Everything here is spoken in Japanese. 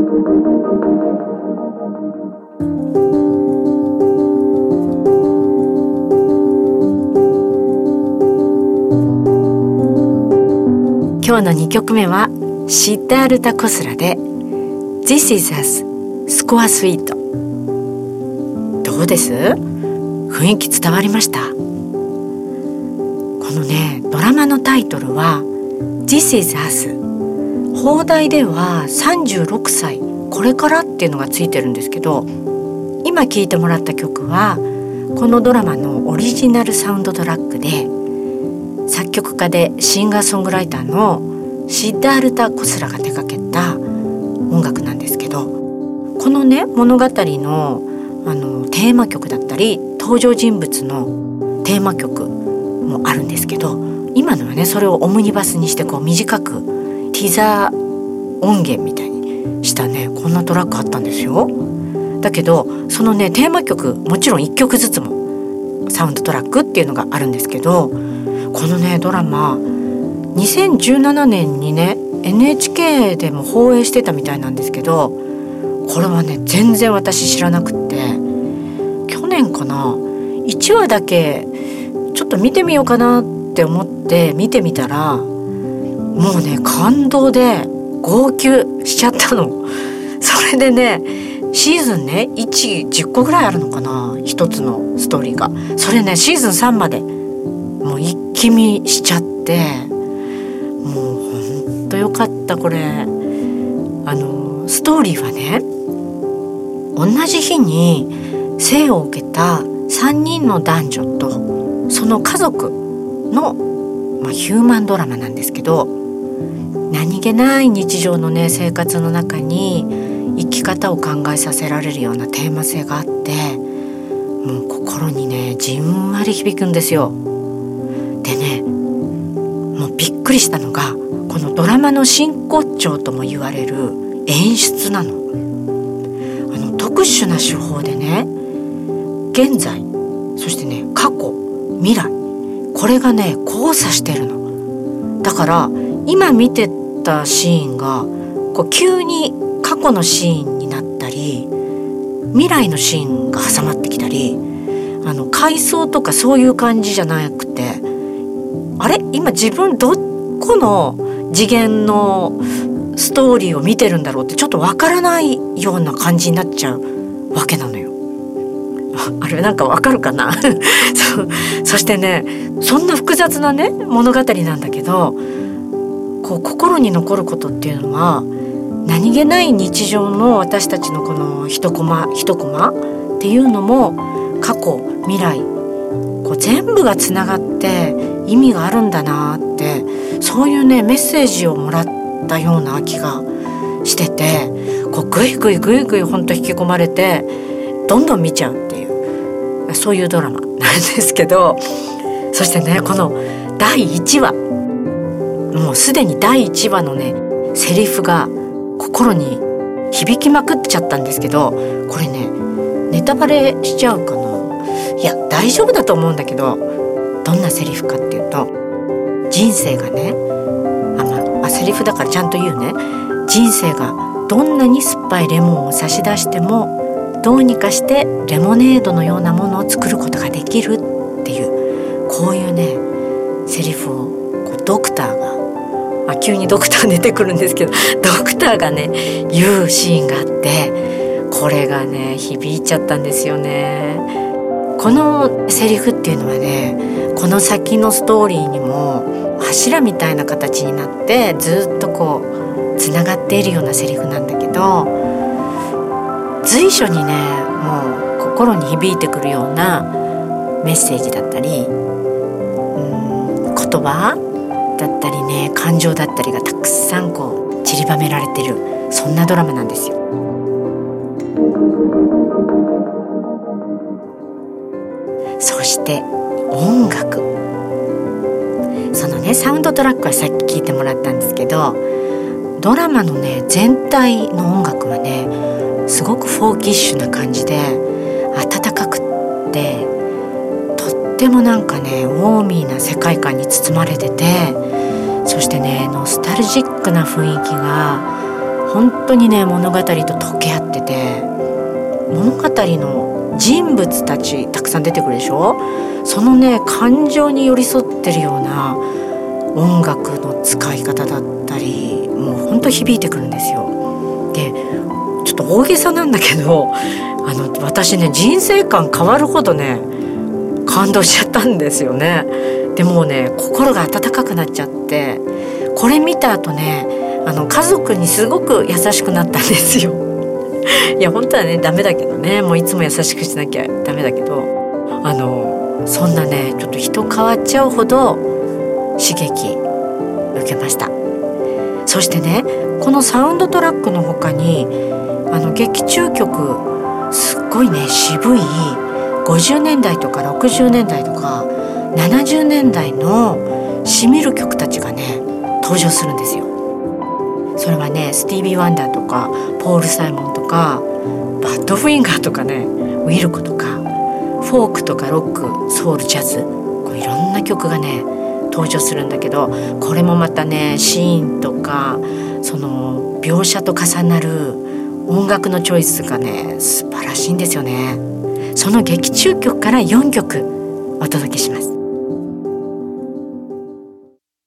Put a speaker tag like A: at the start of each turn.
A: 今日の2曲目はシッダールタ・コスラで This is us スコアスイートどうです？雰囲気伝わりました？このねドラマのタイトルは This is us 放題では36歳これからっていうのがついてるんですけど今聴いてもらった曲はこのドラマのオリジナルサウンドトラックで作曲家でシンガーソングライターのシッダールタ・コスラが手掛けた音楽なんですけどこのね物語のあのテーマ曲だったり登場人物のテーマ曲もあるんですけど今のはねそれをオムニバスにしてこう短くティザー音源みたいにしたねこんなトラックあったんですよ。だけどそのねテーマ曲もちろん1曲ずつもサウンドトラックっていうのがあるんですけどこのねドラマ2017年にね NHK でも放映してたみたいなんですけどこれはね全然私知らなくって去年かな1話だけちょっと見てみようかなって思って見てみたらもうね感動で号泣しちゃったの。それでねシーズンね110個ぐらいあるのかな一つのストーリーが。それねシーズン3までもう一気見しちゃってもうほんとよかったこれ。あのストーリーはね同じ日に生を受けた3人の男女とその家族の、まあ、ヒューマンドラマなんですけど何気ない日常のね生活の中に生き方を考えさせられるようなテーマ性があってもう心にねじんわり響くんですよ。でねもうびっくりしたのがこのドラマの真骨頂とも言われる演出なの。あの特殊な手法でね現在そしてね過去未来これがね交差してるの。だから今見てたシーンがこう急に過去のシーンになったり未来のシーンが挟まってきたりあの回想とかそういう感じじゃなくてあれ？今自分どこの次元のストーリーを見てるんだろうってちょっとわからないような感じになっちゃうわけなのよ。あれなんかわかるかな？そそしてねそんな複雑なね物語なんだけどこう心に残ることっていうのは何気ない日常の私たちのこの一コマ一コマっていうのも過去未来こう全部がつながって意味があるんだなってそういうねメッセージをもらったような気がしててこうグイグイグイグイほんと引き込まれてどんどん見ちゃうっていうそういうドラマなんですけどそしてねこの第1話もうすでに第1話のねセリフが心に響きまくっちゃったんですけどこれねネタバレしちゃうかな。いや大丈夫だと思うんだけどどんなセリフかっていうと人生がねあまあセリフだからちゃんと言うね。人生がどんなに酸っぱいレモンを差し出してもどうにかしてレモネードのようなものを作ることができるっていうこういうねセリフをこうドクターがまあ、急にドクター出てくるんですけど ドクターがね言うシーンがあってこれがね響いちゃったんですよね。このセリフっていうのはねこの先のストーリーにも柱みたいな形になってずっとこうつながっているようなセリフなんだけど随所にねもう心に響いてくるようなメッセージだったりうん言葉だったりね感情だったりがたくさんこう散りばめられてるそんなドラマなんですよ。そして音楽そのねサウンドトラックはさっき聞いてもらったんですけどドラマのね全体の音楽はねすごくフォーキッシュな感じで温かくってとってもなんかねウォーミーな世界観に包まれててそしてねノスタルジックな雰囲気が本当にね物語と溶け合ってて物語の人物たちたくさん出てくるでしょ？そのね感情に寄り添ってるような音楽の使い方だったりもうほんと響いてくるんですよ。でちょっと大げさなんだけどあの私ね人生観変わるほどね感動しちゃったんですよね。でもね心が温かくなっちゃってこれ見た後ねあの家族にすごく優しくなったんですよ。いや本当はねダメだけどねもういつも優しくしなきゃダメだけどあのそんなねちょっと人変わっちゃうほど刺激受けましたそしてねこのサウンドトラックの他にあの劇中曲すっごいね渋い50年代とか60年代とか70年代のしみる曲たちがね登場するんですよ。それはねスティービー・ワンダーとかポール・サイモンとかバッドフィンガーとかねウィルコとかフォークとかロックソウルジャズこういろんな曲がね登場するんだけどこれもまたねシーンとかその描写と重なる音楽のチョイスがね素晴らしいんですよね。その劇中曲から4曲お届けします。